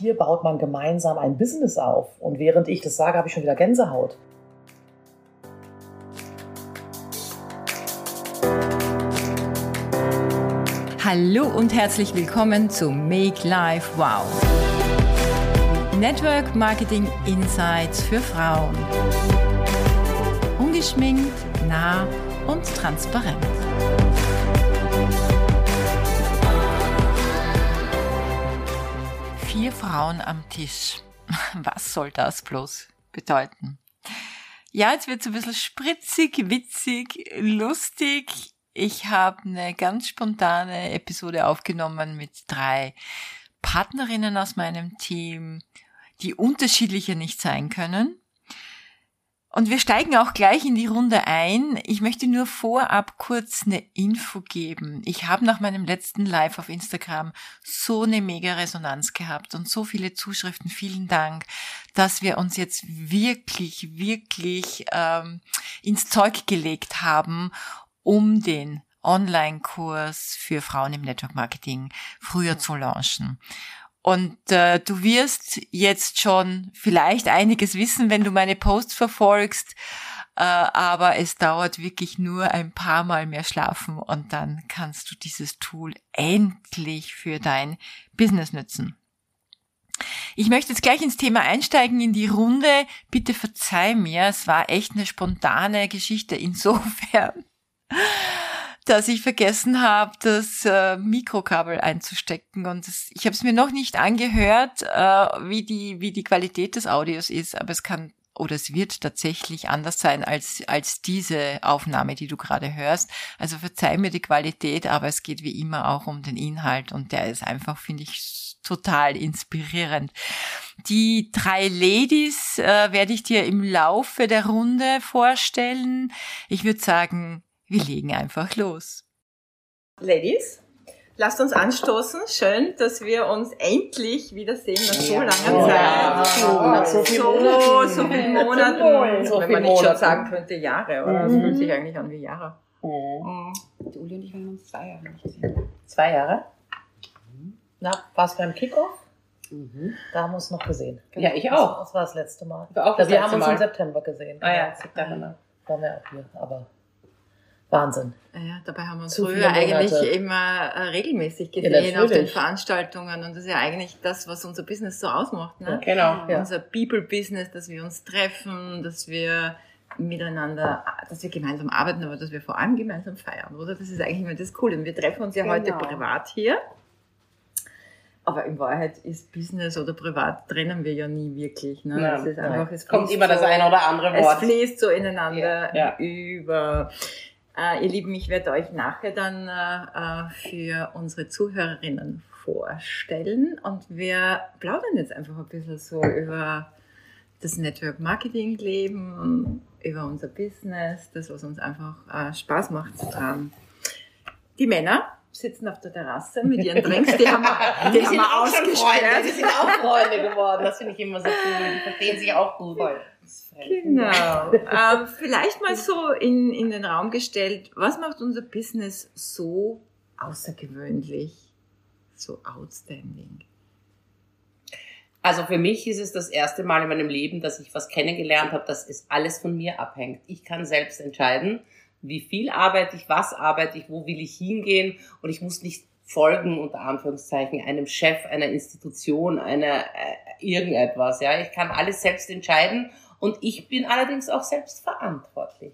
Hier baut man gemeinsam ein Business auf. Und während ich das sage, habe ich schon wieder Gänsehaut. Hallo und herzlich willkommen zu Make Life Wow. Network Marketing Insights für Frauen. Ungeschminkt, nah und transparent. Vier Frauen am Tisch. Was soll das bloß bedeuten? Ja, jetzt wird es ein bisschen spritzig, witzig, lustig. Ich habe eine ganz spontane Episode aufgenommen mit drei Partnerinnen aus meinem Team, die unterschiedlicher nicht sein können. Und wir steigen auch gleich in die Runde ein. Ich möchte nur vorab kurz eine Info geben. Ich habe nach meinem letzten Live auf Instagram so eine mega Resonanz gehabt und so viele Zuschriften. Vielen Dank, dass wir uns jetzt wirklich, wirklich ähm, ins Zeug gelegt haben, um den Online-Kurs für Frauen im Network Marketing früher zu launchen. Und äh, du wirst jetzt schon vielleicht einiges wissen, wenn du meine Posts verfolgst, äh, aber es dauert wirklich nur ein paar Mal mehr schlafen und dann kannst du dieses Tool endlich für dein Business nutzen. Ich möchte jetzt gleich ins Thema einsteigen, in die Runde. Bitte verzeih mir, es war echt eine spontane Geschichte insofern dass ich vergessen habe, das äh, Mikrokabel einzustecken. Und das, ich habe es mir noch nicht angehört, äh, wie, die, wie die Qualität des Audios ist, aber es kann oder es wird tatsächlich anders sein als, als diese Aufnahme, die du gerade hörst. Also verzeih mir die Qualität, aber es geht wie immer auch um den Inhalt und der ist einfach, finde ich, total inspirierend. Die drei Ladies äh, werde ich dir im Laufe der Runde vorstellen. Ich würde sagen, wir legen einfach los. Ladies, lasst uns anstoßen. Schön, dass wir uns endlich wiedersehen nach so langer Zeit. Ja. Nach so vielen so, Monaten. so vielen Monaten. So Wenn man nicht schon sagen könnte Jahre, oder? Das Mhm. fühlt sich eigentlich an wie Jahre. Mhm. Die Uli und ich haben uns zwei Jahre nicht gesehen. Zwei Jahre. Na, war es beim Kickoff? Mhm. Da haben wir uns noch gesehen. Ja, ich auch. Das war das letzte Mal. Auch Ja, das wir letzte haben uns Mal. im September gesehen. Ah ja. September. Waren wir auch hier, aber Wahnsinn. Ja, dabei haben wir uns Zu früher eigentlich immer äh, regelmäßig Ja, gesehen auf den. Veranstaltungen und das ist ja eigentlich das, was unser Business so ausmacht. Ne? Genau. Ja. Unser People-Business, dass wir uns treffen, dass wir miteinander, dass wir gemeinsam arbeiten, aber dass wir vor allem gemeinsam feiern, oder? Das ist eigentlich immer das Coole. Und wir treffen uns ja heute Genau. privat hier. Aber in Wahrheit ist Business oder privat trennen wir ja nie wirklich. Ne? Nein, es ist einfach, es Kommt immer das so- eine oder andere es Wort. fließt so ineinander Ja. über. Äh, ihr Lieben, ich werde euch nachher dann äh, äh, für unsere Zuhörerinnen vorstellen und wir plaudern jetzt einfach ein bisschen so über das Network Marketing Leben, über unser Business, das, was uns einfach äh, Spaß macht. Ähm, die Männer sitzen auf der Terrasse mit ihren Drinks, die haben wir, die Die haben sind wir auch schon Freunde. Die sind auch Freunde geworden. Das finde ich immer so cool. Die verstehen sich auch gut. Genau. ähm, vielleicht mal so in, in den Raum gestellt, was macht unser Business so außergewöhnlich, so outstanding? Also für mich ist es das erste Mal in meinem Leben, dass ich was kennengelernt habe, dass es alles von mir abhängt. Ich kann selbst entscheiden, wie viel arbeite ich, was arbeite ich, wo will ich hingehen und ich muss nicht folgen, unter Anführungszeichen, einem Chef, einer Institution, einer äh, irgendetwas. Ja, ich kann alles selbst entscheiden und ich bin allerdings auch selbst verantwortlich.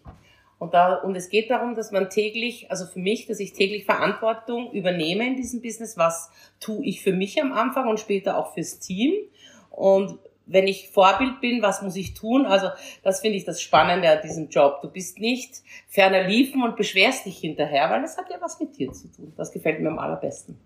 Und, da, und es geht darum, dass man täglich, also für mich, dass ich täglich Verantwortung übernehme in diesem Business. Was tue ich für mich am Anfang und später auch fürs Team? Und wenn ich Vorbild bin, was muss ich tun? Also das finde ich das Spannende an diesem Job. Du bist nicht ferner liefen und beschwerst dich hinterher, weil das hat ja was mit dir zu tun. Das gefällt mir am allerbesten.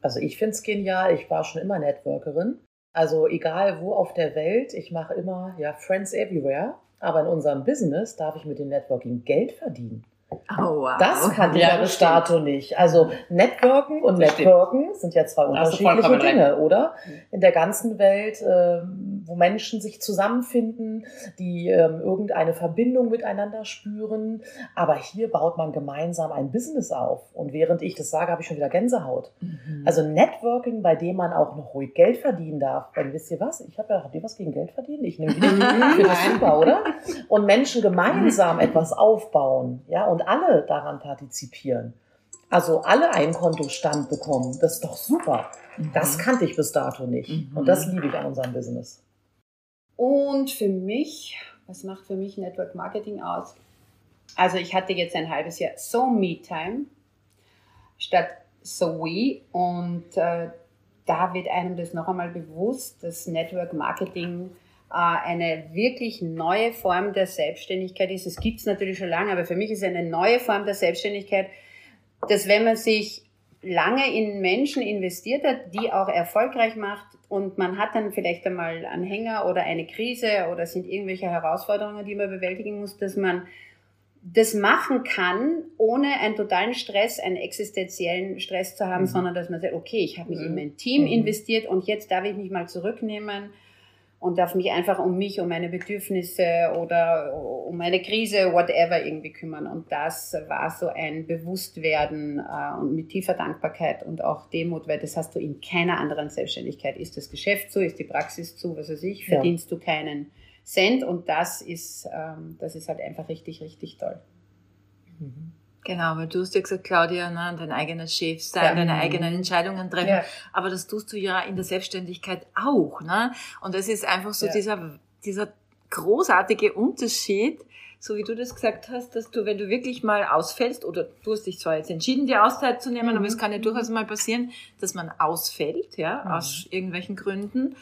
Also ich finde es genial. Ich war schon immer Networkerin. Also egal wo auf der Welt, ich mache immer ja Friends everywhere. Aber in unserem Business darf ich mit dem Networking Geld verdienen. Oh, wow. Das kannte ich Ja, bis dato nicht. Also Networken und Das stimmt. Networken sind ja zwei unterschiedliche Dinge, oder? In der ganzen Welt ähm, wo Menschen sich zusammenfinden, die ähm, irgendeine Verbindung miteinander spüren. Aber hier baut man gemeinsam ein Business auf. Und während ich das sage, habe ich schon wieder Gänsehaut. Mhm. Also Networking, bei dem man auch noch ruhig Geld verdienen darf. Weil wisst ihr was? Ich habe ja, habt ihr was gegen Geld verdienen? Ich nehme. Ich finde das super, oder? Und Menschen gemeinsam etwas aufbauen, ja, und alle daran partizipieren. Also alle einen Kontostand bekommen. Das ist doch super. Das mhm. kannte ich bis dato nicht. Mhm. Und das liebe ich an unserem Business. Und für mich, was macht für mich Network Marketing aus? Also ich hatte jetzt ein halbes Jahr So Me Time statt So We und äh, da wird einem das noch einmal bewusst, dass Network Marketing äh, eine wirklich neue Form der Selbstständigkeit ist. Es gibt es natürlich schon lange, aber für mich ist es eine neue Form der Selbstständigkeit, dass wenn man sich lange in Menschen investiert hat, die auch erfolgreich macht und man hat dann vielleicht einmal einen Hänger oder eine Krise oder sind irgendwelche Herausforderungen, die man bewältigen muss, dass man das machen kann, ohne einen totalen Stress, einen existenziellen Stress zu haben, mhm. sondern dass man sagt, okay, ich habe mich mhm. in mein Team mhm. investiert und jetzt darf ich mich mal zurücknehmen und darf mich einfach um mich, um meine Bedürfnisse oder um meine Krise, whatever irgendwie kümmern. Und das war so ein Bewusstwerden äh, und mit tiefer Dankbarkeit und auch Demut, weil das hast du in keiner anderen Selbstständigkeit. Ist das Geschäft so, ist die Praxis zu, was weiß ich, verdienst ja. du keinen Cent und das ist, ähm, das ist halt einfach richtig, richtig toll. Mhm. Genau, weil du hast ja gesagt, Claudia, ne, dein eigener Chef sein, ja. deine eigenen Entscheidungen treffen. Ja. Aber das tust du ja in der Selbstständigkeit auch. Ne? Und das ist einfach so ja. dieser, dieser großartige Unterschied, so wie du das gesagt hast, dass du, wenn du wirklich mal ausfällst, oder du hast dich zwar jetzt entschieden, die Auszeit zu nehmen, mhm. aber es kann ja durchaus mal passieren, dass man ausfällt, ja, mhm. aus irgendwelchen Gründen.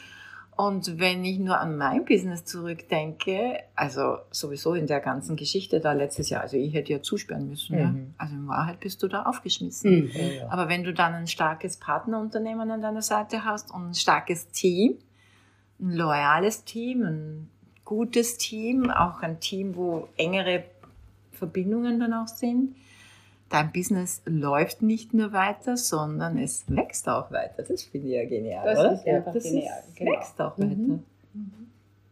Und wenn ich nur an mein Business zurückdenke, also sowieso in der ganzen Geschichte da letztes Jahr, also ich hätte ja zusperren müssen. Mhm. Ja? Also in Wahrheit bist du da aufgeschmissen. Mhm. Ja. Aber wenn du dann ein starkes Partnerunternehmen an deiner Seite hast und ein starkes Team, ein loyales Team, ein gutes Team, auch ein Team, wo engere Verbindungen dann auch sind, dein Business läuft nicht nur weiter, sondern es wächst auch weiter. Das finde ich ja genial. Das oder? ist einfach das genial. Es genau. wächst auch weiter. Mhm. Mhm.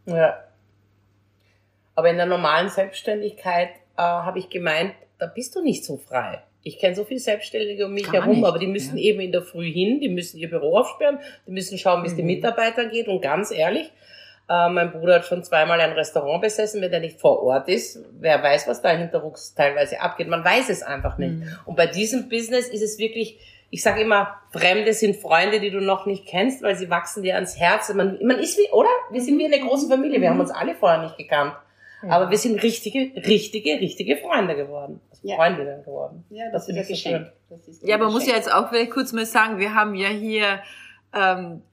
Ja. Aber in der normalen Selbstständigkeit äh, habe ich gemeint, da bist du nicht so frei. Ich kenne so viele Selbstständige um mich Gar herum, nicht. aber die müssen ja. eben in der Früh hin, die müssen ihr Büro aufsperren, die müssen schauen, wie es mhm. den Mitarbeitern geht. Und ganz ehrlich, äh, mein Bruder hat schon zweimal ein Restaurant besessen, wenn er nicht vor Ort ist. Wer weiß, was da hinterrucks teilweise abgeht. Man weiß es einfach nicht. Mhm. Und bei diesem Business ist es wirklich, ich sage immer, Fremde sind Freunde, die du noch nicht kennst, weil sie wachsen dir ans Herz. Man, man ist wie, oder? Wir sind wie eine große Familie. Wir haben uns alle vorher nicht gekannt. Ja. Aber wir sind richtige, richtige, richtige Freunde geworden. Also ja. Freundinnen geworden. Ja, das, das ist ein Geschenk. So ja, aber man muss ja jetzt auch vielleicht kurz mal sagen, wir haben ja hier ähm,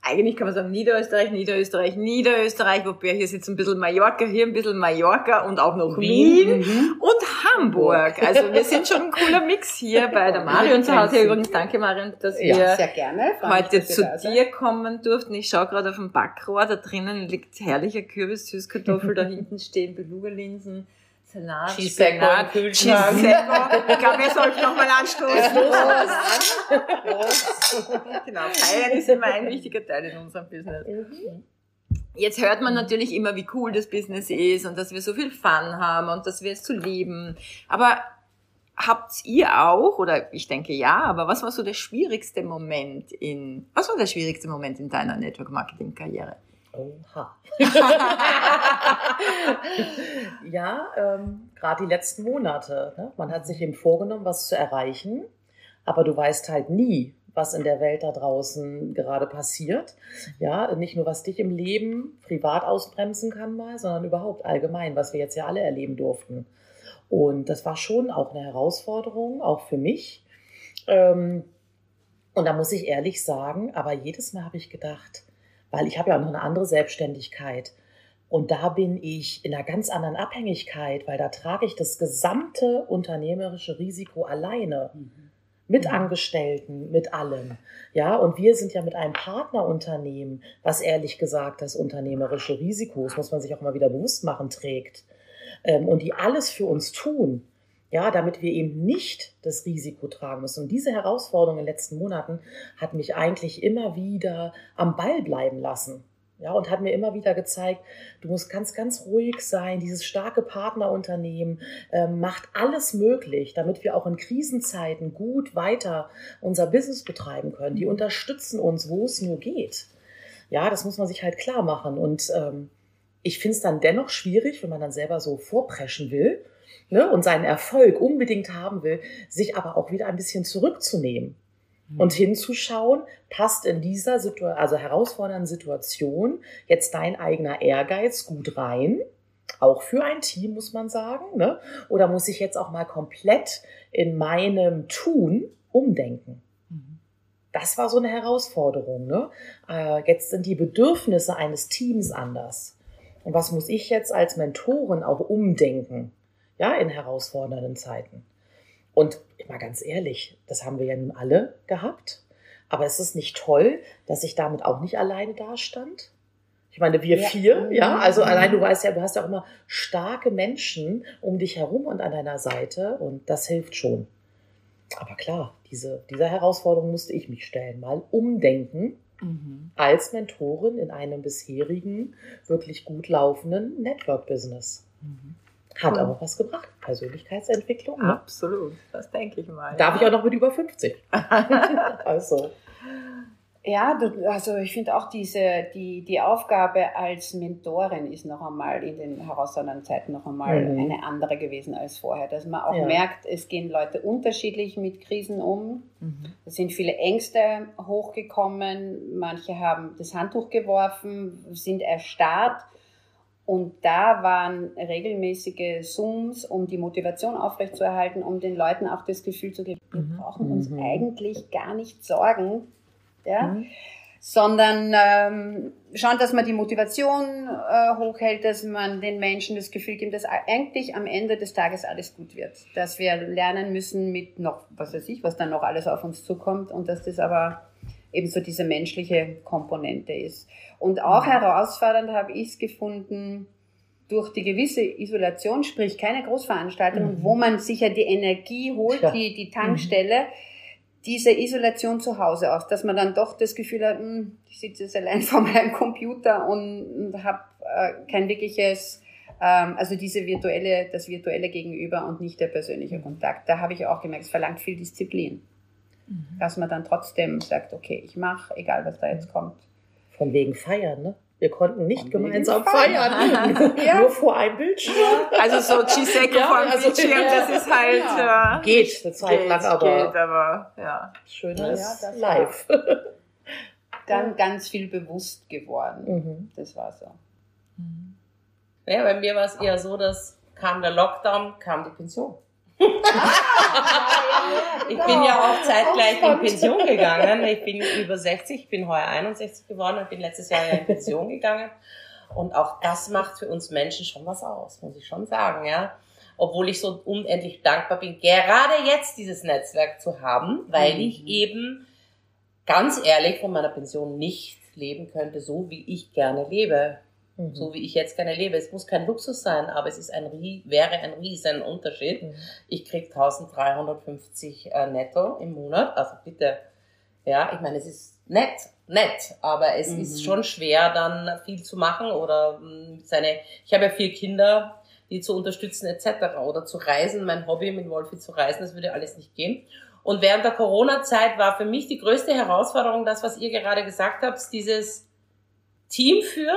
eigentlich kann man sagen Niederösterreich, Niederösterreich, Niederösterreich, wobei hier sitzt ein bisschen Mallorca, hier ein bisschen Mallorca und auch noch Wien, Wien mhm. und Hamburg. Also wir sind schon ein cooler Mix hier bei der Marion zu Hause. Übrigens danke Marion, dass wir ja, gerne. heute zu dir kommen durften. Ich schaue gerade auf dem Backrohr, da drinnen liegt herrlicher Kürbis, Süßkartoffel, da hinten stehen Beluga-Linsen. Salat, Cheesecake im Kühlschrank. Ich glaube, wir sollten nochmal anstoßen. genau, feiern ist immer ein wichtiger Teil in unserem Business. Mhm. Jetzt hört man natürlich immer, wie cool das Business ist und dass wir so viel Fun haben und dass wir es zu lieben. Aber habt ihr auch, oder ich denke ja, aber was war so der schwierigste Moment in, was war der schwierigste Moment in deiner Network Marketing Karriere? Oha. ja, ähm, gerade die letzten Monate. Ne? Man hat sich eben vorgenommen, was zu erreichen, aber du weißt halt nie, was in der Welt da draußen gerade passiert. Ja, nicht nur was dich im Leben privat ausbremsen kann mal, sondern überhaupt allgemein, was wir jetzt ja alle erleben durften. Und das war schon auch eine Herausforderung, auch für mich. Ähm, und da muss ich ehrlich sagen, aber jedes Mal habe ich gedacht, weil ich habe ja auch noch eine andere Selbstständigkeit. Und da bin ich in einer ganz anderen Abhängigkeit, weil da trage ich das gesamte unternehmerische Risiko alleine. Mhm. Mit mhm. Angestellten, mit allem. Ja, und wir sind ja mit einem Partnerunternehmen, was ehrlich gesagt das unternehmerische Risiko, das muss man sich auch mal wieder bewusst machen, trägt. Ähm, und die alles für uns tun. Ja, damit wir eben nicht das Risiko tragen müssen. Und diese Herausforderung in den letzten Monaten hat mich eigentlich immer wieder am Ball bleiben lassen. Ja, und hat mir immer wieder gezeigt, du musst ganz, ganz ruhig sein. Dieses starke Partnerunternehmen ähm, macht alles möglich, damit wir auch in Krisenzeiten gut weiter unser Business betreiben können. Die unterstützen uns, wo es nur geht. Ja, das muss man sich halt klar machen. Und ähm, ich finde es dann dennoch schwierig, wenn man dann selber so vorpreschen will ne, und seinen Erfolg unbedingt haben will, sich aber auch wieder ein bisschen zurückzunehmen mhm. und hinzuschauen, passt in dieser Situ also herausfordernden Situation jetzt dein eigener Ehrgeiz gut rein? Auch für ein Team, muss man sagen. Ne? Oder muss ich jetzt auch mal komplett in meinem Tun umdenken? Mhm. Das war so eine Herausforderung. Ne? Äh, jetzt sind die Bedürfnisse eines Teams anders. Und was muss ich jetzt als Mentorin auch umdenken? Ja, in herausfordernden Zeiten. Und mal ganz ehrlich, das haben wir ja nun alle gehabt. Aber ist es nicht toll, dass ich damit auch nicht alleine dastand? Ich meine, wir ja. vier, ja, mhm. also allein du weißt ja, du hast ja auch immer starke Menschen um dich herum und an deiner Seite und das hilft schon. Aber klar, diese, dieser Herausforderung musste ich mich stellen, mal umdenken mhm. als Mentorin in einem bisherigen, wirklich gut laufenden Network-Business. Mhm. Hat cool. aber was gebracht. Persönlichkeitsentwicklung. Ne? Absolut, das denke ich mal. Darf ja. ich auch noch mit über 50. also. Ja, also ich finde auch diese, die, die Aufgabe als Mentorin ist noch einmal in den herausfordernden Zeiten noch einmal mhm. eine andere gewesen als vorher. Dass man auch ja. merkt, es gehen Leute unterschiedlich mit Krisen um. Mhm. Es sind viele Ängste hochgekommen. Manche haben das Handtuch geworfen, sind erstarrt und da waren regelmäßige Zooms, um die Motivation aufrechtzuerhalten, um den Leuten auch das Gefühl zu geben, wir mhm. brauchen uns mhm. eigentlich gar nicht sorgen, ja, mhm. sondern ähm, schauen, dass man die Motivation äh, hochhält, dass man den Menschen das Gefühl gibt, dass eigentlich am Ende des Tages alles gut wird, dass wir lernen müssen mit noch, was weiß ich, was dann noch alles auf uns zukommt und dass das aber eben so diese menschliche Komponente ist. Und auch mhm. herausfordernd habe ich es gefunden, durch die gewisse Isolation, sprich keine Großveranstaltung, mhm. wo man sich ja die Energie holt, ja. die, die Tankstelle, mhm. diese Isolation zu Hause aus, dass man dann doch das Gefühl hat, mh, hm, ich sitze jetzt allein vor meinem Computer und, und habe äh, kein wirkliches, ähm, also diese virtuelle, das virtuelle Gegenüber und nicht der persönliche Kontakt. Da habe ich auch gemerkt, es verlangt viel Disziplin. Mhm. Dass man dann trotzdem sagt, okay, ich mache, egal was da jetzt kommt. Von wegen feiern, ne? Wir konnten nicht Von gemeinsam feiern. feiern. ja. Nur vor einem Bildschirm. Also so Chiseko ja, vor einem also, Bildschirm, ja. das ist halt... Ja. Äh, geht eine Zeit geht, lang, aber... Geht, aber ja. Schönes ja, live. Dann ganz viel bewusst geworden. Mhm. Das war so. Mhm. Ja, bei mir war es eher so, dass kam der Lockdown, kam die Pension. Ich bin ja auch zeitgleich in Pension gegangen. Ich bin über 60, ich bin heuer 61 geworden und bin letztes Jahr in Pension gegangen. Und auch das macht für uns Menschen schon was aus, muss ich schon sagen, ja. Obwohl ich so unendlich dankbar bin, gerade jetzt dieses Netzwerk zu haben, weil mhm. ich eben ganz ehrlich von meiner Pension nicht leben könnte, so wie ich gerne lebe. Mhm. So wie ich jetzt gerne lebe. Es muss kein Luxus sein, aber es ist ein, wäre ein riesen Unterschied. Mhm. Ich krieg 1350 äh, netto im Monat. Also bitte, ja, ich meine, es ist nett, nett, aber es mhm. ist schon schwer, dann viel zu machen oder mh, seine, ich habe ja vier Kinder, die zu unterstützen etc. oder zu reisen, mein Hobby mit Wolfi zu reisen, das würde alles nicht gehen. Und während der Corona-Zeit war für mich die größte Herausforderung das, was ihr gerade gesagt habt, dieses Team führen,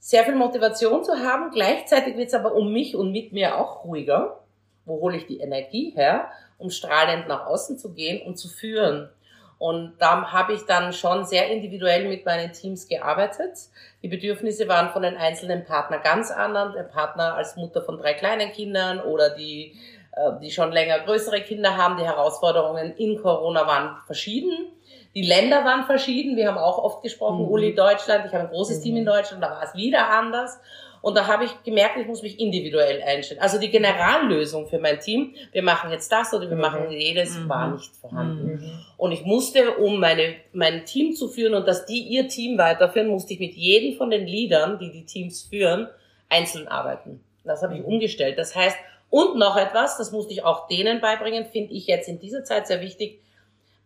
sehr viel Motivation zu haben. Gleichzeitig wird es aber um mich und mit mir auch ruhiger. Wo hole ich die Energie her, um strahlend nach außen zu gehen und zu führen? Und da habe ich dann schon sehr individuell mit meinen Teams gearbeitet. Die Bedürfnisse waren von den einzelnen Partnern ganz anders. Der Partner als Mutter von drei kleinen Kindern oder die, äh, die schon länger größere Kinder haben. Die Herausforderungen in Corona waren verschieden. Die Länder waren verschieden. Wir haben auch oft gesprochen, mhm. Uli Deutschland. Ich habe ein großes mhm. Team in mhm. Deutschland, da war es wieder anders. Und da habe ich gemerkt, ich muss mich individuell einstellen. Also die Generallösung für mein Team, wir machen jetzt das oder wir mhm. machen jedes, mhm. war nicht vorhanden. Mhm. Und ich musste, um meine, mein Team zu führen und dass die ihr Team weiterführen, musste ich mit jedem von den Leadern, die die Teams führen, einzeln arbeiten. Das habe ich umgestellt. Das heißt, und noch etwas, das musste ich auch denen beibringen, finde ich jetzt in dieser Zeit sehr wichtig,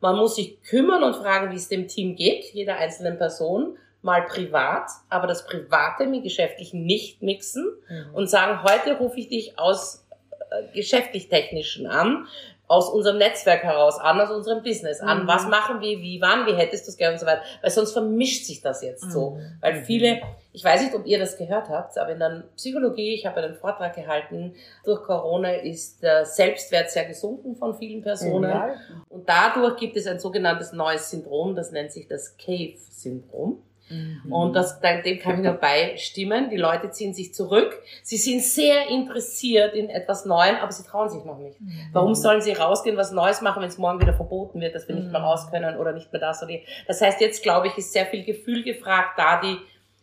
man muss sich kümmern und fragen, wie es dem Team geht, jeder einzelnen Person. mal privat, aber das Private mit Geschäftlichen nicht mixen Mhm. und sagen, heute rufe ich dich aus äh, geschäftlich-technischen an, aus unserem Netzwerk heraus an, aus unserem Business an. Mhm. Was machen wir, wie, wann, wie hättest du es gerne und so weiter. Weil sonst vermischt sich das jetzt so. Mhm. Weil viele, ich weiß nicht, ob ihr das gehört habt, aber in der Psychologie, ich habe einen Vortrag gehalten, durch Corona ist der Selbstwert sehr gesunken von vielen Personen. Ja. Und dadurch gibt es ein sogenanntes neues Syndrom, das nennt sich das Cave-Syndrom. Mhm. Und das, dem kann ich nur beistimmen. Die Leute ziehen sich zurück. Sie sind sehr interessiert in etwas Neuem, aber sie trauen sich noch nicht. Warum sollen sie rausgehen, was Neues machen, wenn es morgen wieder verboten wird, dass wir nicht mehr Mhm. raus können oder nicht mehr das oder die. Das heißt, jetzt glaube ich, ist sehr viel Gefühl gefragt, da die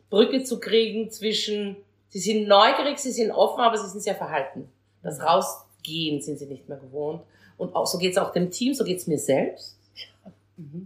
Brücke zu kriegen zwischen, sie sind neugierig, sie sind offen, aber sie sind sehr verhalten. Das Rausgehen sind sie nicht mehr gewohnt. Und auch, so geht es auch dem Team, so geht es mir selbst.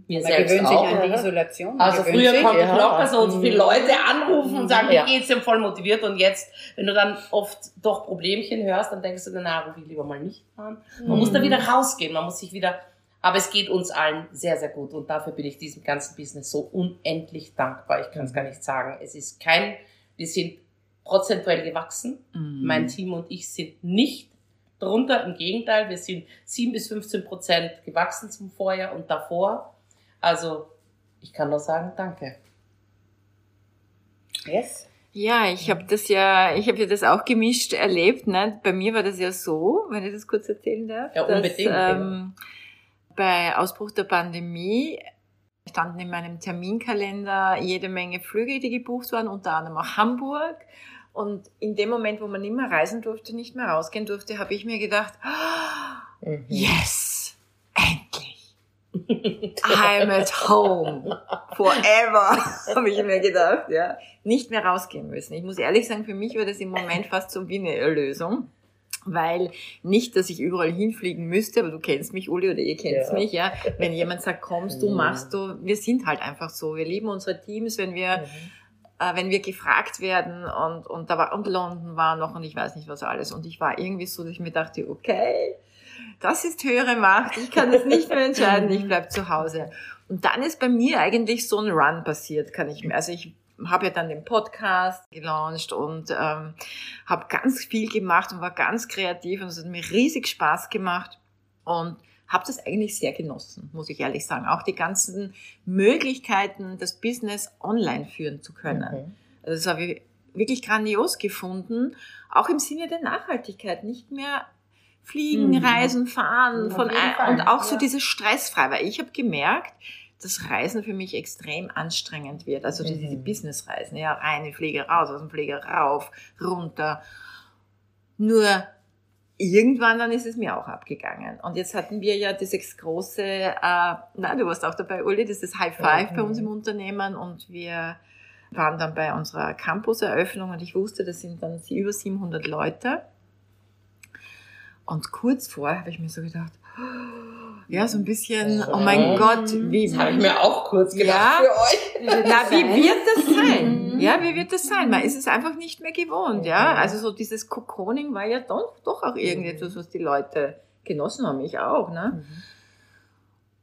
Mir Man selbst gewöhnt sich auch. an die. Isolation. Man Also früher sich. konnte ich ja. locker so so viele Mhm. Leute anrufen und sagen, Ja. wie geht's dem voll motiviert und jetzt, wenn du dann oft doch Problemchen hörst, dann denkst du, na, ruf ich lieber mal nicht an. Man muss da wieder rausgehen, man muss sich wieder, aber es geht uns allen sehr, sehr gut und dafür bin ich diesem ganzen Business so unendlich dankbar. Ich kann es gar nicht sagen. Es ist kein, wir sind prozentuell gewachsen. Mhm. Mein Team und ich sind nicht drunter, im Gegenteil, wir sind 7 bis 15 Prozent gewachsen zum Vorjahr und davor. Also, ich kann nur sagen, danke. Yes. Ja, ich habe das ja, ich habe ja das auch gemischt erlebt. Ne? Bei mir war das ja so, wenn ich das kurz erzählen darf, Ja, dass unbedingt, ähm, bei Ausbruch der Pandemie standen in meinem Terminkalender jede Menge Flüge, die gebucht waren, unter anderem auch Hamburg. Und in dem Moment, wo man nicht mehr reisen durfte, nicht mehr rausgehen durfte, habe ich mir gedacht, Mhm. yes, endlich. I'm at home. Forever, habe ich mir gedacht, ja. Nicht mehr rausgehen müssen. Ich muss ehrlich sagen, für mich war das im Moment fast so wie eine Erlösung. Weil nicht, dass ich überall hinfliegen müsste, aber du kennst mich, Uli, oder ihr kennt Ja. mich, ja. Wenn jemand sagt, kommst du, Mhm. machst du, wir sind halt einfach so. Wir lieben unsere Teams, wenn wir, Mhm. Äh, wenn wir gefragt werden und, und da war, und London war noch und ich weiß nicht was alles. Und ich war irgendwie so, dass ich mir dachte, okay, das ist höhere Macht, ich kann das nicht mehr entscheiden, ich bleib zu Hause. Und dann ist bei mir eigentlich so ein Run passiert, kann ich mir, also ich habe ja dann den Podcast gelauncht und ähm, habe ganz viel gemacht und war ganz kreativ und es hat mir riesig Spaß gemacht und habe das eigentlich sehr genossen, muss ich ehrlich sagen. Auch die ganzen Möglichkeiten, das Business online führen zu können. Mhm. Also das habe ich wirklich grandios gefunden, auch im Sinne der Nachhaltigkeit, nicht mehr fliegen, Mhm. reisen, fahren Auf von ein, und auch so ja. dieses stressfrei, weil ich habe gemerkt, dass Reisen für mich extrem anstrengend wird. Also die- Mhm. diese Businessreisen, ja, rein in den Flieger, raus aus dem Flieger, rauf, runter. Nur irgendwann dann ist es mir auch abgegangen. Und jetzt hatten wir ja dieses große, äh, na, du warst auch dabei, Uli, das ist High Five bei Mhm. uns im Unternehmen und wir waren dann bei unserer Campus-Eröffnung und ich wusste, das sind dann über 700 Leute. Und kurz vorher habe ich mir so gedacht, ja, so ein bisschen, oh mein Ja. Gott, wie, Das habe ich mir auch kurz gedacht Ja. für euch. na, wie wird das sein? Mhm. Ja, wie wird das sein? Man ist es einfach nicht mehr gewohnt, ja. Mhm. Also so dieses Cocooning war ja doch, doch auch irgendetwas, was die Leute genossen haben, ich auch, ne? Mhm.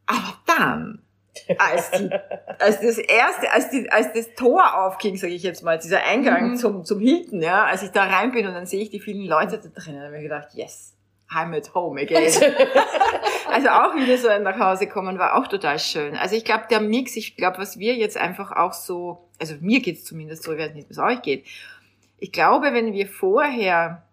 Aber dann, als, die, als das erste, als, die, als das Tor aufging, sage ich jetzt mal, dieser Eingang Mhm. zum, zum Hilton, ja, als ich da rein bin und dann sehe ich die vielen Leute da drinnen, habe ich mir gedacht, yes, I'm at home again. also auch wieder so nach Hause kommen war auch total schön. Also ich glaube, der Mix, ich glaube, was wir jetzt einfach auch so, also mir geht's zumindest so, ich weiß nicht, wie es euch geht. Ich glaube, wenn wir vorher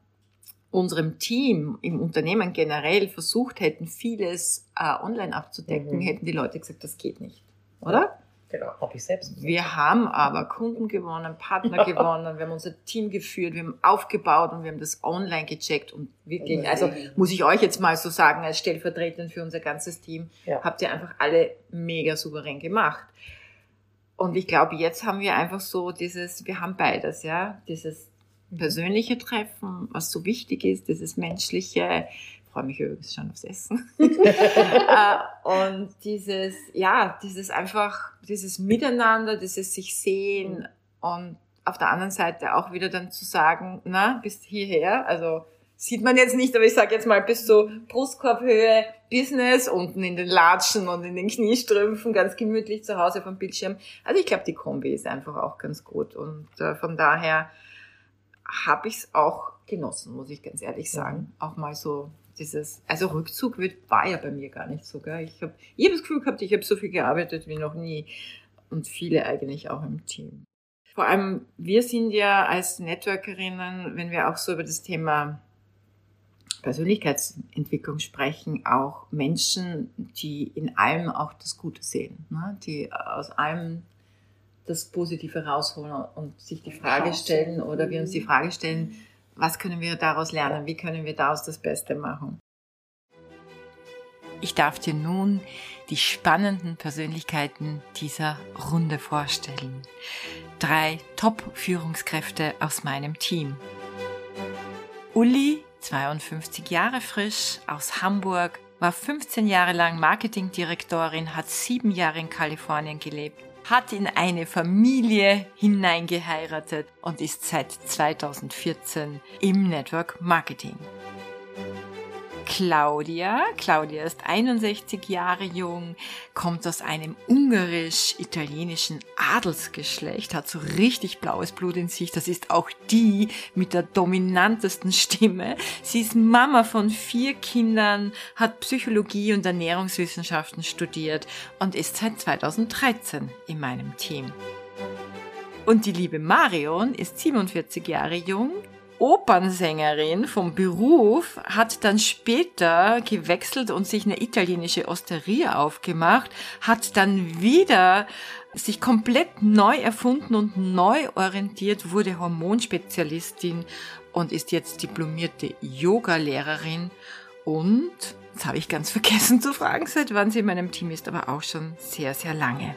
unserem Team im Unternehmen generell versucht hätten, vieles äh, online abzudecken, Mhm. hätten die Leute gesagt, das geht nicht. Oder? Genau, habe ich selbst. gesagt. Wir haben aber Kunden gewonnen, Partner gewonnen, wir haben unser Team geführt, wir haben aufgebaut und wir haben das online gecheckt und wirklich, also muss ich euch jetzt mal so sagen, als stellvertretend für unser ganzes Team, Ja. habt ihr einfach alle mega souverän gemacht. Und ich glaube, jetzt haben wir einfach so dieses, wir haben beides, ja, dieses persönliche Treffen, was so wichtig ist, dieses menschliche, ich freue mich übrigens schon aufs Essen. Äh, und dieses, ja, dieses einfach, dieses Miteinander, dieses sich sehen und auf der anderen Seite auch wieder dann zu sagen, na, bis hierher, also sieht man jetzt nicht, aber ich sage jetzt mal bis zur Brustkorbhöhe Business, unten in den Latschen und in den Kniestrümpfen, ganz gemütlich zu Hause vom Bildschirm. Also ich glaube, die Kombi ist einfach auch ganz gut und äh, von daher habe ich es auch genossen, muss ich ganz ehrlich sagen. Mhm. Auch mal so dieses, also Rückzug wird, war ja bei mir gar nicht so. Gell? Ich habe ich hab das Gefühl gehabt, ich habe so viel gearbeitet wie noch nie und viele eigentlich auch im Team. Vor allem, wir sind ja als Networkerinnen, wenn wir auch so über das Thema Persönlichkeitsentwicklung sprechen, auch Menschen, die in allem auch das Gute sehen, ne? die aus allem das Positive rausholen und sich die Frage stellen oder wir uns die Frage stellen, was können wir daraus lernen, wie können wir daraus das Beste machen. Ich darf dir nun die spannenden Persönlichkeiten dieser Runde vorstellen. Drei Top-Führungskräfte aus meinem Team. Uli 52 Jahre frisch, aus Hamburg, war 15 Jahre lang Marketingdirektorin, hat sieben Jahre in Kalifornien gelebt, hat in eine Familie hineingeheiratet und ist seit 2014 im Network Marketing. Claudia. Claudia ist 61 Jahre jung, kommt aus einem ungarisch-italienischen Adelsgeschlecht, hat so richtig blaues Blut in sich. Das ist auch die mit der dominantesten Stimme. Sie ist Mama von vier Kindern, hat Psychologie und Ernährungswissenschaften studiert und ist seit 2013 in meinem Team. Und die liebe Marion ist 47 Jahre jung, Opernsängerin vom Beruf, hat dann später gewechselt und sich eine italienische Osteria aufgemacht, hat dann wieder sich komplett neu erfunden und neu orientiert, wurde Hormonspezialistin und ist jetzt diplomierte Yoga-Lehrerin und, das habe ich ganz vergessen zu fragen, seit wann sie in meinem Team ist, aber auch schon sehr, sehr lange.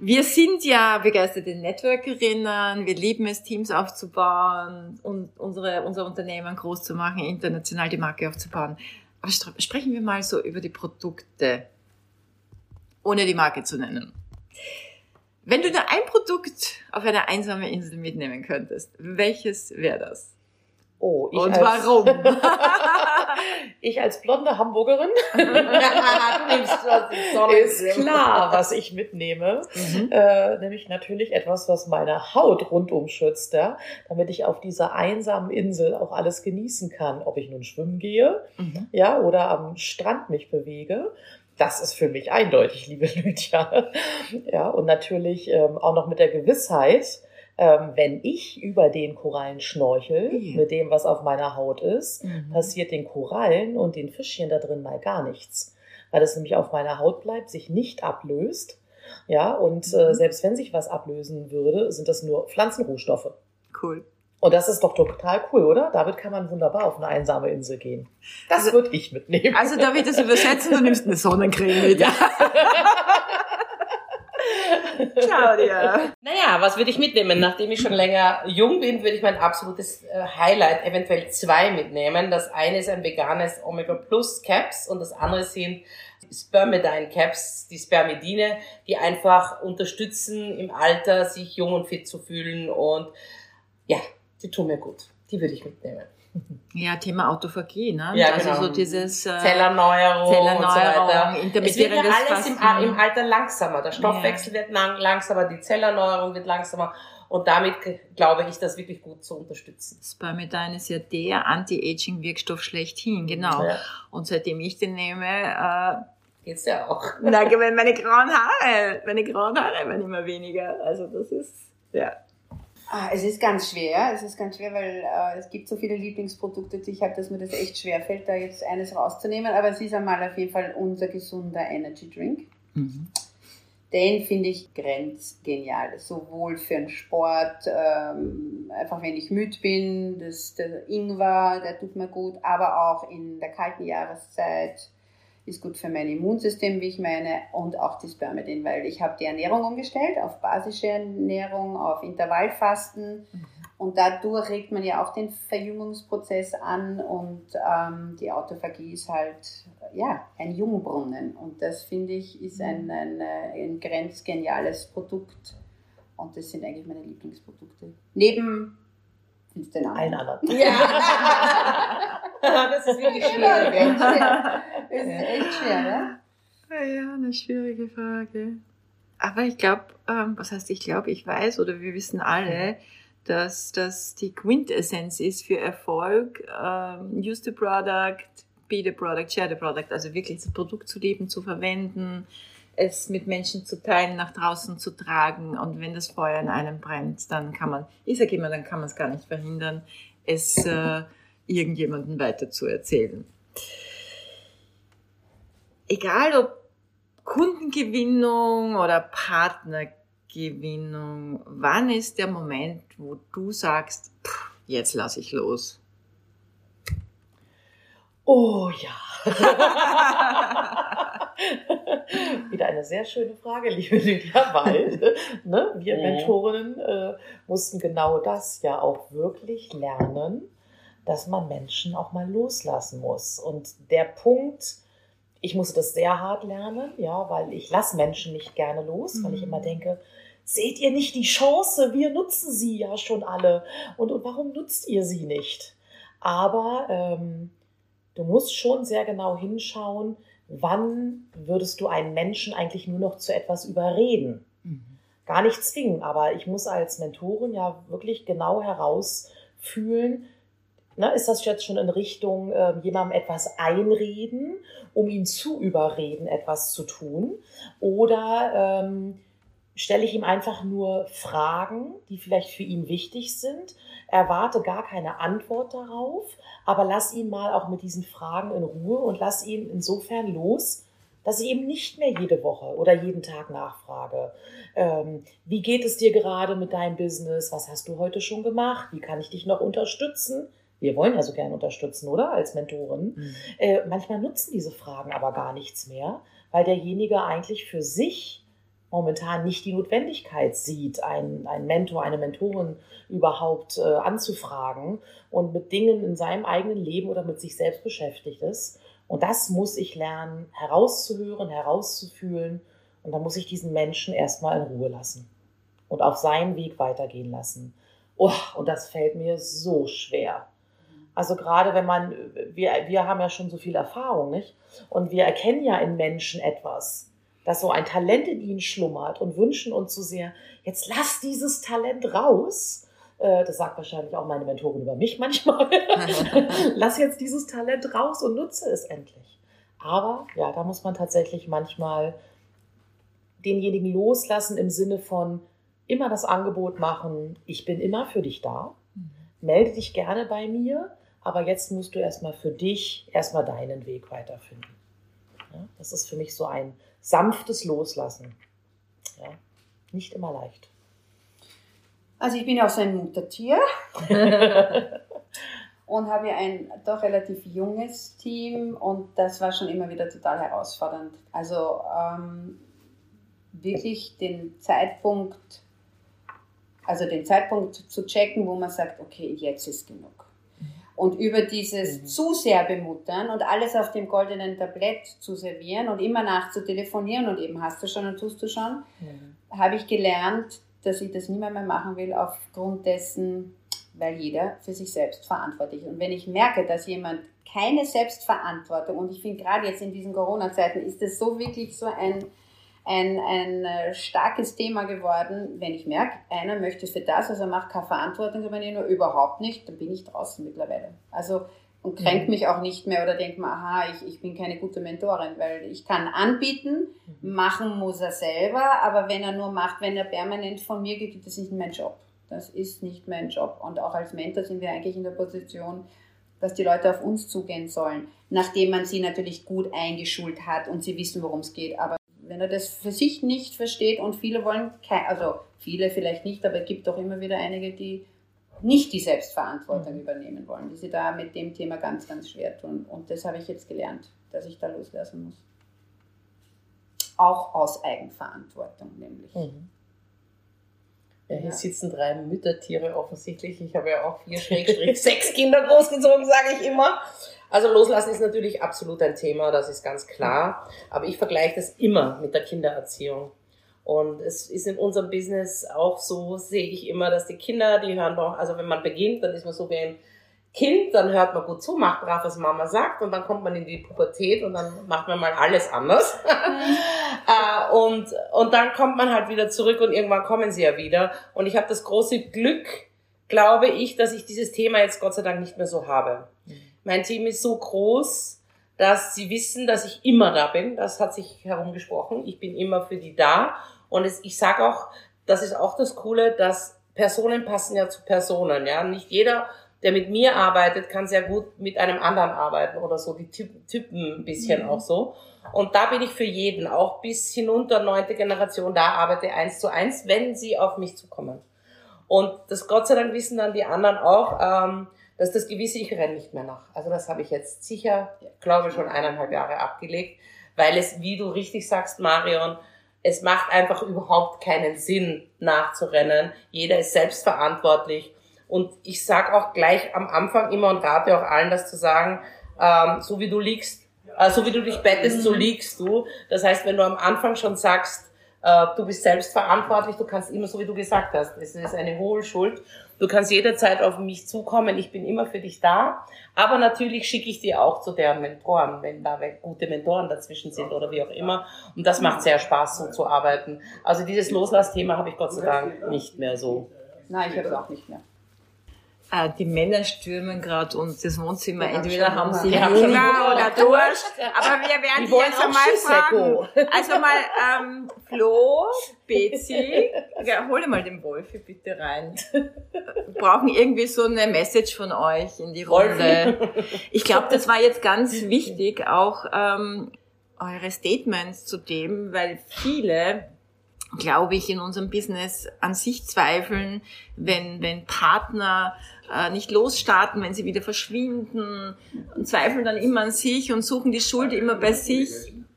Wir sind ja begeisterte Networkerinnen, wir lieben es, Teams aufzubauen und unsere, unser Unternehmen groß zu machen, international die Marke aufzubauen. Aber sprechen wir mal so über die Produkte, ohne die Marke zu nennen. Wenn du nur ein Produkt auf eine einsame Insel mitnehmen könntest, welches wäre das? Oh, ich Und warum? ich als blonde Hamburgerin ist klar, was ich mitnehme. Mhm. Äh, nämlich natürlich etwas, was meine Haut rundum schützt, ja, damit ich auf dieser einsamen Insel auch alles genießen kann. Ob ich nun schwimmen gehe, mhm. ja, oder am Strand mich bewege. Das ist für mich eindeutig, liebe Lydia. Ja, und natürlich ähm, auch noch mit der Gewissheit, ähm, wenn ich über den Korallen schnorchel, yeah. mit dem, was auf meiner Haut ist, mhm. passiert den Korallen und den Fischchen da drin mal gar nichts. Weil es nämlich auf meiner Haut bleibt, sich nicht ablöst. Ja, und äh, mhm. äh, selbst wenn sich was ablösen würde, sind das nur Pflanzenrohstoffe. Cool. Und das ist doch total cool, oder? Damit kann man wunderbar auf eine einsame Insel gehen. Das also, würde ich mitnehmen. Also darf ich das übersetzen? Du nimmst eine Sonnencreme mit. Ja. Claudia. Naja, was würde ich mitnehmen? Nachdem ich schon länger jung bin, würde ich mein absolutes äh, Highlight, eventuell zwei mitnehmen. Das eine ist ein veganes Omega Plus Caps und das andere sind Spermidine Caps, die Spermidine, die einfach unterstützen, im Alter sich jung und fit zu fühlen und ja, die tun mir gut. Die würde ich mitnehmen. Ja, Thema Autophagie, ne? Ja, also genau. so dieses äh, Zellerneuerung, Zellerneuerung und so weiter. Es wird ja alles im, im, Alter langsamer. Der Stoffwechsel ja. wird lang, langsamer, die Zellerneuerung wird langsamer. Und damit glaube ich, das wirklich gut zu unterstützen. Spermidine ist ja der Anti-Aging-Wirkstoff schlechthin, genau. Ja. Und seitdem ich den nehme, äh, geht's ja auch. Na, meine grauen Haare, meine grauen Haare werden immer weniger. Also das ist, ja. Ah, es ist ganz schwer. Es ist ganz schwer, weil äh, es gibt so viele Lieblingsprodukte, die ich habe, dass mir das echt schwer fällt, da jetzt eines rauszunehmen. Aber es ist einmal auf jeden Fall unser gesunder Energy Drink. Mhm. Den finde ich grenzgenial. Sowohl für den Sport, ähm, einfach wenn ich müde bin, das, der Ingwer, der tut mir gut, aber auch in der kalten Jahreszeit ist gut für mein Immunsystem, wie ich meine, und auch die Spermidin, weil ich habe die Ernährung umgestellt auf basische Ernährung, auf Intervallfasten mhm. und dadurch regt man ja auch den Verjüngungsprozess an und ähm, die Autophagie ist halt ja ein Jungbrunnen und das finde ich ist ein, mhm. ein, ein grenzgeniales Produkt und das sind eigentlich meine Lieblingsprodukte. Neben den Allen anderen? anderen. Ja. das ist wirklich schwierig. ist echt schwer, ne? Ja, eine schwierige Frage. Aber ich glaube, ähm, was heißt ich glaube, ich weiß oder wir wissen alle, dass das die Quintessenz ist für Erfolg. Ähm, use the product, be the product, share the product. Also wirklich das Produkt zu leben, zu verwenden, es mit Menschen zu teilen, nach draußen zu tragen. Und wenn das Feuer in einem brennt, dann kann man, ich sage immer, dann kann man es gar nicht verhindern, es äh, irgendjemandem weiter zu erzählen. Egal ob Kundengewinnung oder Partnergewinnung, wann ist der Moment, wo du sagst, pff, jetzt lasse ich los? Oh ja. Wieder eine sehr schöne Frage, liebe Lydia, weil ne, wir Mhm. Mentorinnen äh, mussten genau das ja auch wirklich lernen, dass man Menschen auch mal loslassen muss. Und der Punkt, ich musste das sehr hart lernen, ja, weil ich lasse Menschen nicht gerne los, weil ich Mhm. immer denke, seht ihr nicht die Chance? Wir nutzen sie ja schon alle. Und, und warum nutzt ihr sie nicht? Aber ähm, du musst schon sehr genau hinschauen, wann würdest du einen Menschen eigentlich nur noch zu etwas überreden? Gar nicht zwingen, aber ich muss als Mentorin ja wirklich genau herausfühlen, na, ist das jetzt schon in Richtung äh, jemandem etwas einreden, um ihn zu überreden, etwas zu tun? Oder ähm, stelle ich ihm einfach nur Fragen, die vielleicht für ihn wichtig sind, erwarte gar keine Antwort darauf, aber lass ihn mal auch mit diesen Fragen in Ruhe und lass ihn insofern los, dass ich eben nicht mehr jede Woche oder jeden Tag nachfrage. Ähm, wie geht es dir gerade mit deinem Business? Was hast du heute schon gemacht? Wie kann ich dich noch unterstützen? Wir wollen ja so gerne unterstützen, oder? Als Mentoren. Äh, manchmal nutzen diese Fragen aber gar nichts mehr, weil derjenige eigentlich für sich momentan nicht die Notwendigkeit sieht, einen, einen Mentor, eine Mentorin überhaupt äh, anzufragen und mit Dingen in seinem eigenen Leben oder mit sich selbst beschäftigt ist. Und das muss ich lernen, herauszuhören, herauszufühlen. Und dann muss ich diesen Menschen erstmal in Ruhe lassen und auf seinen Weg weitergehen lassen. Oh, und das fällt mir so schwer. Also gerade wenn man, wir, wir haben ja schon so viel Erfahrung, nicht? Und wir erkennen ja in Menschen etwas, dass so ein Talent in ihnen schlummert und wünschen uns so sehr, jetzt lass dieses Talent raus. Äh, Das sagt wahrscheinlich auch meine Mentorin über mich manchmal. lass jetzt dieses Talent raus und nutze es endlich. Aber ja, da muss man tatsächlich manchmal denjenigen loslassen im Sinne von immer das Angebot machen, ich bin immer für dich da, melde dich gerne bei mir, aber jetzt musst du erstmal für dich erstmal deinen Weg weiterfinden. Ja, das ist für mich so ein sanftes Loslassen. Ja, nicht immer leicht. Also ich bin ja auch so ein Muttertier und habe ja ein doch relativ junges Team und das war schon immer wieder total herausfordernd. Also ähm, wirklich den Zeitpunkt, also den Zeitpunkt zu checken, wo man sagt, okay, jetzt ist genug. Und über dieses Mhm. zu sehr bemuttern und alles auf dem goldenen Tablett zu servieren und immer nachzutelefonieren und eben hast du schon und tust du schon, habe ich gelernt, dass ich das nie mehr, mehr machen will, aufgrund dessen, weil jeder für sich selbst verantwortlich ist. Und wenn ich merke, dass jemand keine Selbstverantwortung, und ich finde gerade jetzt in diesen Corona-Zeiten ist das so wirklich so ein, ein, ein äh, starkes Thema geworden, wenn ich merke, einer möchte für das, also er macht keine Verantwortung übernehmen, überhaupt nicht, dann bin ich draußen mittlerweile. Also und kränkt Mhm. mich auch nicht mehr oder denkt mir, aha, ich, ich bin keine gute Mentorin, weil ich kann anbieten, Mhm. machen muss er selber, aber wenn er nur macht, wenn er permanent von mir geht, das ist nicht mein Job. Das ist nicht mein Job. Und auch als Mentor sind wir eigentlich in der Position, dass die Leute auf uns zugehen sollen, nachdem man sie natürlich gut eingeschult hat und sie wissen, worum es geht. Aber wenn er das für sich nicht versteht und viele wollen, kein, also viele vielleicht nicht, aber es gibt doch immer wieder einige, die nicht die Selbstverantwortung Mhm. übernehmen wollen, die sich da mit dem Thema ganz, ganz schwer tun. Und das habe ich jetzt gelernt, dass ich da loslassen muss. Auch aus Eigenverantwortung nämlich. Mhm. Ja, hier Ja. sitzen drei Müttertiere offensichtlich. Ich habe ja auch vier Schrägstrich sechs Kinder großgezogen, sage ich immer. Also loslassen ist natürlich absolut ein Thema, das ist ganz klar. Aber ich vergleiche das immer mit der Kindererziehung. Und es ist in unserem Business auch so, sehe ich immer, dass die Kinder, die hören doch, also wenn man beginnt, dann ist man so wie ein Kind, dann hört man gut zu, macht brav, was Mama sagt und dann kommt man in die Pubertät und dann macht man mal alles anders. Äh, und, und dann kommt man halt wieder zurück und irgendwann kommen sie ja wieder. Und ich habe das große Glück, glaube ich, dass ich dieses Thema jetzt Gott sei Dank nicht mehr so habe. Mein Team ist so groß, dass sie wissen, dass ich immer da bin. Das hat sich herumgesprochen. Ich bin immer für die da. Und es, ich sage auch, das ist auch das Coole, dass Personen passen ja zu Personen. Ja, nicht jeder der mit mir arbeitet, kann sehr gut mit einem anderen arbeiten oder so, die Typen ein bisschen mhm. auch so. Und da bin ich für jeden, auch bis hinunter neunte Generation, da arbeite eins zu eins, wenn sie auf mich zukommen. Und das Gott sei Dank wissen dann die anderen auch, ähm, dass das gewisse, ich renne nicht mehr nach. Also das habe ich jetzt sicher, glaube schon eineinhalb Jahre abgelegt, weil es, wie du richtig sagst, Marion, es macht einfach überhaupt keinen Sinn nachzurennen. Jeder ist selbstverantwortlich und ich sage auch gleich am Anfang immer und rate auch allen, das zu sagen, ähm, so wie du liegst, äh, so wie du dich bettest, so liegst du. Das heißt, wenn du am Anfang schon sagst, du bist selbst verantwortlich, du kannst immer, so wie du gesagt hast, es ist eine hohe Schuld. Du kannst jederzeit auf mich zukommen, ich bin immer für dich da. Aber natürlich schicke ich dir auch zu deren Mentoren, wenn da gute Mentoren dazwischen sind oder wie auch immer. Und das macht sehr Spaß, so zu arbeiten. Also dieses Loslassthema habe ich Gott sei Dank nicht mehr so. Nein, ich habe es auch nicht mehr. Äh, die Männer stürmen gerade uns das Wohnzimmer. Ja, Entweder haben sie ja, Hunger oder Durst. Aber wir werden die jetzt einmal fragen. Also mal, ähm, Flo, Betsy, ja, hol mal den Wolfi bitte rein. Wir brauchen irgendwie so eine Message von euch in die Runde. Ich glaube, das war jetzt ganz wichtig, auch ähm, eure Statements zu dem, weil viele glaube ich, in unserem Business an sich zweifeln, wenn, wenn Partner äh, nicht losstarten, wenn sie wieder verschwinden und zweifeln dann immer an sich und suchen die Schuld immer bei sich.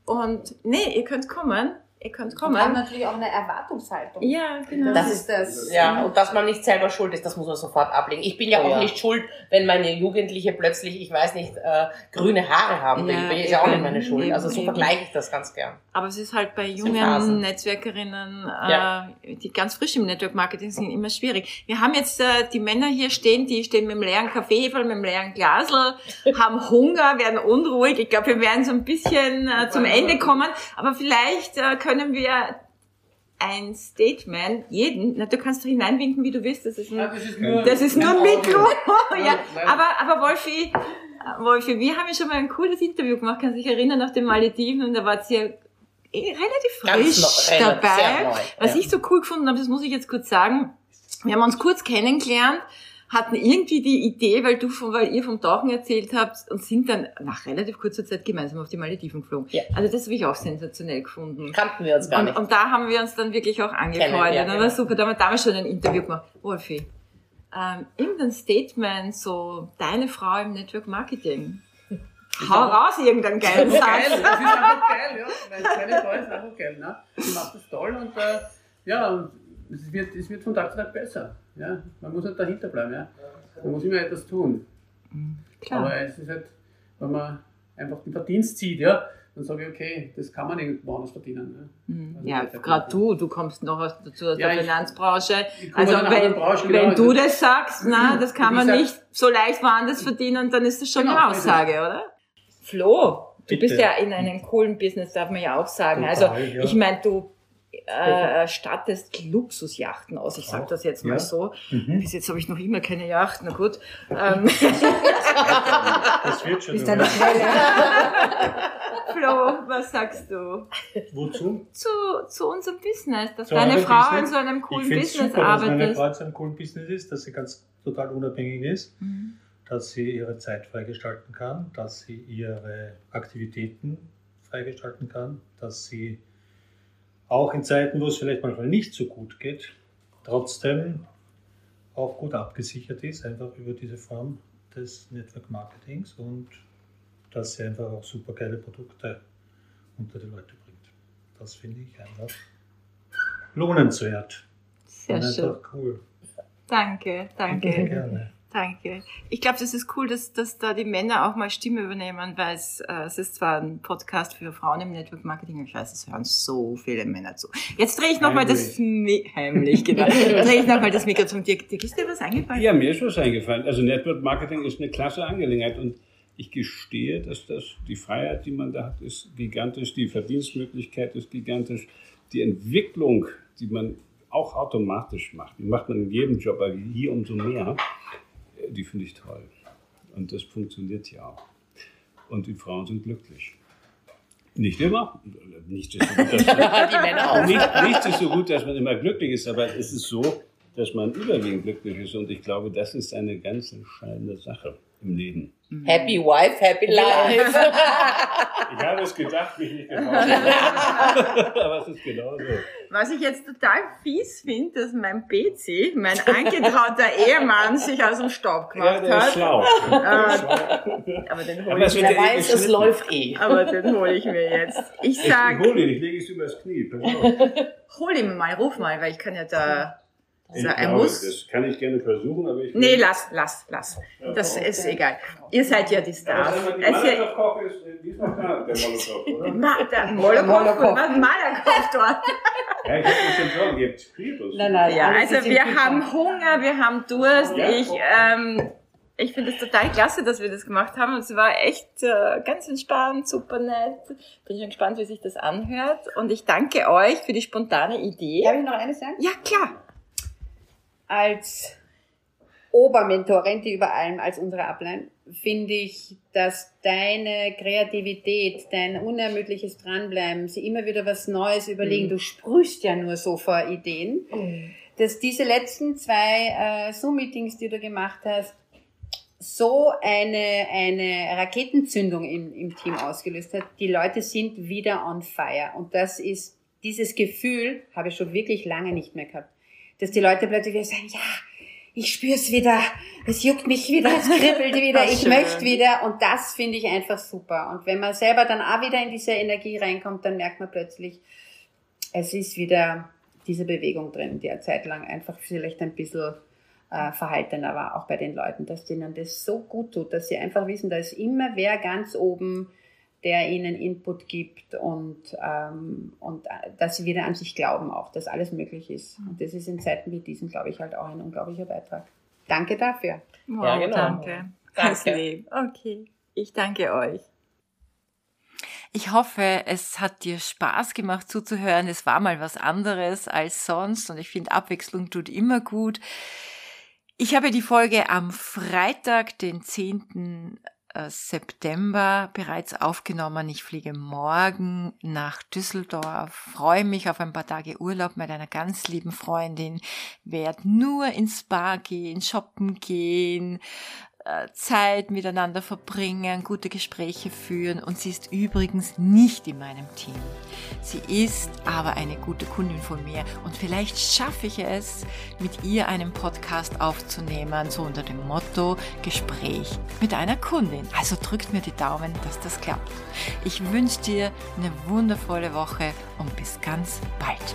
Und nee, ihr könnt kommen ihr könnt kommen. Und haben natürlich auch eine Erwartungshaltung. Ja, genau. Das, ist das. Ja, und dass man nicht selber schuld ist, das muss man sofort ablegen. Ich bin ja oh, auch ja. nicht schuld, wenn meine Jugendliche plötzlich, ich weiß nicht, äh, grüne Haare haben will. Ja, bin ich ja auch nicht meine Schuld. Eben, also so eben. vergleiche ich das ganz gern. Aber es ist halt bei jungen Netzwerkerinnen, äh, ja. die ganz frisch im Network Marketing sind, immer schwierig. Wir haben jetzt äh, die Männer hier stehen, die stehen mit dem leeren Kaffeefall, mit dem leeren Glasl, haben Hunger, werden unruhig. Ich glaube, wir werden so ein bisschen äh, zum Ende kommen. Aber vielleicht äh, können können wir ein Statement jeden, na, du kannst doch hineinwinken, wie du willst, das ist, ein, ja, das ist nur, das ist nur ein Mikro. ja, aber, aber Wolfi, Wolfi, wir haben ja schon mal ein cooles Interview gemacht, kann sich erinnern, nach den Malediven, und da war sie ja eh relativ frisch Ganz dabei. Neu, Was ja. ich so cool gefunden habe, das muss ich jetzt kurz sagen, wir haben uns kurz kennengelernt, hatten irgendwie die Idee, weil du von, weil ihr vom Tauchen erzählt habt und sind dann nach relativ kurzer Zeit gemeinsam auf die Malediven geflogen. Ja. Also das habe ich auch sensationell gefunden. Kannten wir uns gar nicht. Und, und da haben wir uns dann wirklich auch angefreundet. Ja, ja. super, da haben wir damals schon ein Interview gemacht. Wolfi, ähm, irgendein Statement, so deine Frau im Network Marketing. Hau raus irgendeinen geilen Satz. Geil, das ist einfach geil, ja. Meine kleine Frau ist einfach geil, ne? Die macht das toll und äh, ja, und es wird, es wird von Tag zu Tag besser. Ja? Man muss halt dahinter bleiben. Ja? Man muss immer etwas tun. Klar. Aber es ist halt, wenn man einfach den Verdienst zieht, ja, dann sage ich, okay, das kann man irgendwo anders verdienen. Ne? Mhm. Also ja, gerade du, du kommst noch aus, dazu aus ja, der Finanzbranche. also wenn, Branche, genau, wenn du also, das sagst, na, das kann man nicht so leicht woanders verdienen, dann ist das schon genau, eine Aussage, oder? Flo, du Bitte. bist ja in einem coolen Business, darf man ja auch sagen. Total, also ja. ich meine, du äh, stattest Luxusjachten aus. Ich sage das jetzt mal ja. so. Mhm. Bis jetzt habe ich noch immer keine Yacht. Na gut. Ähm. das wird schon. Ist eine. Flo, was sagst du? Wozu? Zu, zu unserem Business, dass zu deine Frau Business? in so einem coolen Business super, arbeitet. Dass meine Frau in so einem coolen Business ist, dass sie ganz total unabhängig ist, mhm. dass sie ihre Zeit freigestalten kann, dass sie ihre Aktivitäten freigestalten kann, dass sie auch in Zeiten, wo es vielleicht manchmal nicht so gut geht, trotzdem auch gut abgesichert ist, einfach über diese Form des Network Marketings und dass sie einfach auch super geile Produkte unter die Leute bringt. Das finde ich einfach lohnenswert. Sehr schön. cool. Danke, danke. Gerne. Danke. Ich glaube, das ist cool, dass, dass da die Männer auch mal Stimme übernehmen, weil es, äh, es ist zwar ein Podcast für Frauen im Network Marketing, ich weiß, es hören so viele Männer zu. Jetzt drehe ich nochmal das, Mi heimlich, genau. drehe ich nochmal das Mikro zum Dirk. Dirk, ist dir was eingefallen? Ja, mir ist was eingefallen. Also Network Marketing ist eine klasse Angelegenheit und ich gestehe, dass das die Freiheit, die man da hat, ist gigantisch, die Verdienstmöglichkeit ist gigantisch, die Entwicklung, die man auch automatisch macht, die macht man in jedem Job, aber hier umso mehr die finde ich toll. Und das funktioniert ja auch. Und die Frauen sind glücklich. Nicht immer. Nicht ist so gut, dass man, die Männer auch. Nicht, nicht ist so gut, dass man immer glücklich ist, aber es ist so, dass man überwiegend glücklich ist. Und ich glaube, das ist eine ganz entscheidende Sache im Leben. Mhm. Happy Wife, Happy Life. ich habe es gedacht, mich nicht getraut. Aber es ist genau so. Was ich jetzt total fies finde, dass mein PC, mein angetrauter Ehemann, sich aus dem Staub gemacht ja, der hat. Ist schlau. Äh, aber den hole ich mir. Wer weiß, es läuft eh. Aber den hole ich mir jetzt. Ich sag. Ich hole ihn, ich lege es übers Knie. Hol ihn mal, ruf mal, weil ich kann ja da ich er glaube, muss. Das kann ich gerne versuchen, aber ich. Nee, lass, lass, lass. Das okay. ist egal. Ihr seid ja die Stars. Aber die Malakow ist, die ist noch da, der Molotow, oder? Ma, der Molotow, was Malakow dort? Ja, ich hab mir schon sagen, ihr habt Spiritus. Nein, nein, ja, also wir haben Hunger, wir haben Durst. Ja, ich, ähm, ich finde es total klasse, dass wir das gemacht haben. Es war echt äh, ganz entspannt, super nett. Bin schon gespannt, wie sich das anhört. Und ich danke euch für die spontane Idee. Darf ich noch eines sagen? Ja, klar als Obermentorin, die über allem als unsere Ablein, finde ich, dass deine Kreativität, dein unermüdliches Dranbleiben, sie immer wieder was Neues überlegen, mhm. du sprühst ja nur so vor Ideen, mhm. dass diese letzten zwei äh, Zoom-Meetings, die du gemacht hast, so eine, eine Raketenzündung im, im Team ausgelöst hat. Die Leute sind wieder on fire. Und das ist, dieses Gefühl habe ich schon wirklich lange nicht mehr gehabt dass die Leute plötzlich wieder sagen, ja, ich spüre es wieder, es juckt mich wieder, es kribbelt wieder, ich möchte wieder. Und das finde ich einfach super. Und wenn man selber dann auch wieder in diese Energie reinkommt, dann merkt man plötzlich, es ist wieder diese Bewegung drin, die eine Zeit lang einfach vielleicht ein bisschen äh, verhaltener war, auch bei den Leuten, dass denen das so gut tut, dass sie einfach wissen, da ist immer wer ganz oben, der ihnen Input gibt und, ähm, und äh, dass sie wieder an sich glauben auch, dass alles möglich ist. Und das ist in Zeiten wie diesen, glaube ich, halt auch ein unglaublicher Beitrag. Danke dafür. Wow, ja, genau. Danke. Danke. Okay, ich danke euch. Ich hoffe, es hat dir Spaß gemacht zuzuhören. Es war mal was anderes als sonst und ich finde, Abwechslung tut immer gut. Ich habe die Folge am Freitag, den 10. Äh, September bereits aufgenommen. Ich fliege morgen nach Düsseldorf, freue mich auf ein paar Tage Urlaub mit einer ganz lieben Freundin, werde nur ins Bar gehen, shoppen gehen, Zeit miteinander verbringen, gute Gespräche führen und sie ist übrigens nicht in meinem Team. Sie ist aber eine gute Kundin von mir und vielleicht schaffe ich es, mit ihr einen Podcast aufzunehmen, so unter dem Motto Gespräch mit einer Kundin. Also drückt mir die Daumen, dass das klappt. Ich wünsche dir eine wundervolle Woche und bis ganz bald.